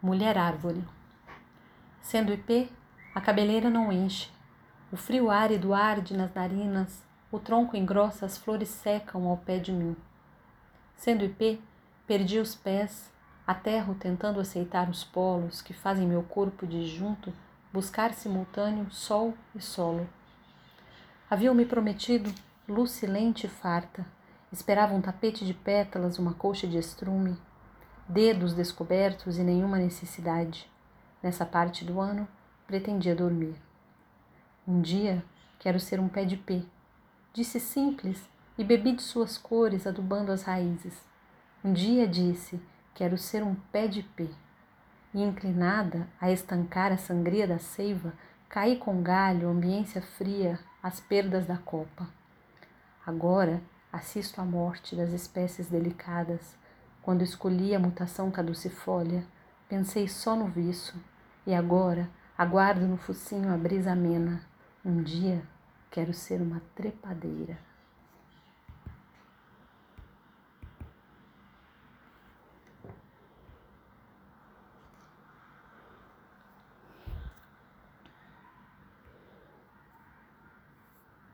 Mulher Árvore. Sendo ipê, a cabeleira não enche. O frio árido arde nas narinas, o tronco engrossa, as flores secam ao pé de mim. Sendo ipê, perdi os pés, aterro tentando aceitar os polos que fazem meu corpo de junto buscar simultâneo sol e solo. Haviam-me prometido luz silente e farta, esperava um tapete de pétalas, uma colcha de estrume, dedos descobertos e nenhuma necessidade. Nessa parte do ano, pretendia dormir. Um dia, quero ser um pé de pé. Disse simples e bebi de suas cores, adubando as raízes. Um dia disse, quero ser um pé de pé. E inclinada a estancar a sangria da seiva, caí com galho, ambiência fria, as perdas da copa. Agora assisto à morte das espécies delicadas, quando escolhi a mutação caducifólia, pensei só no viço, e agora aguardo no focinho a brisa amena. Um dia quero ser uma trepadeira.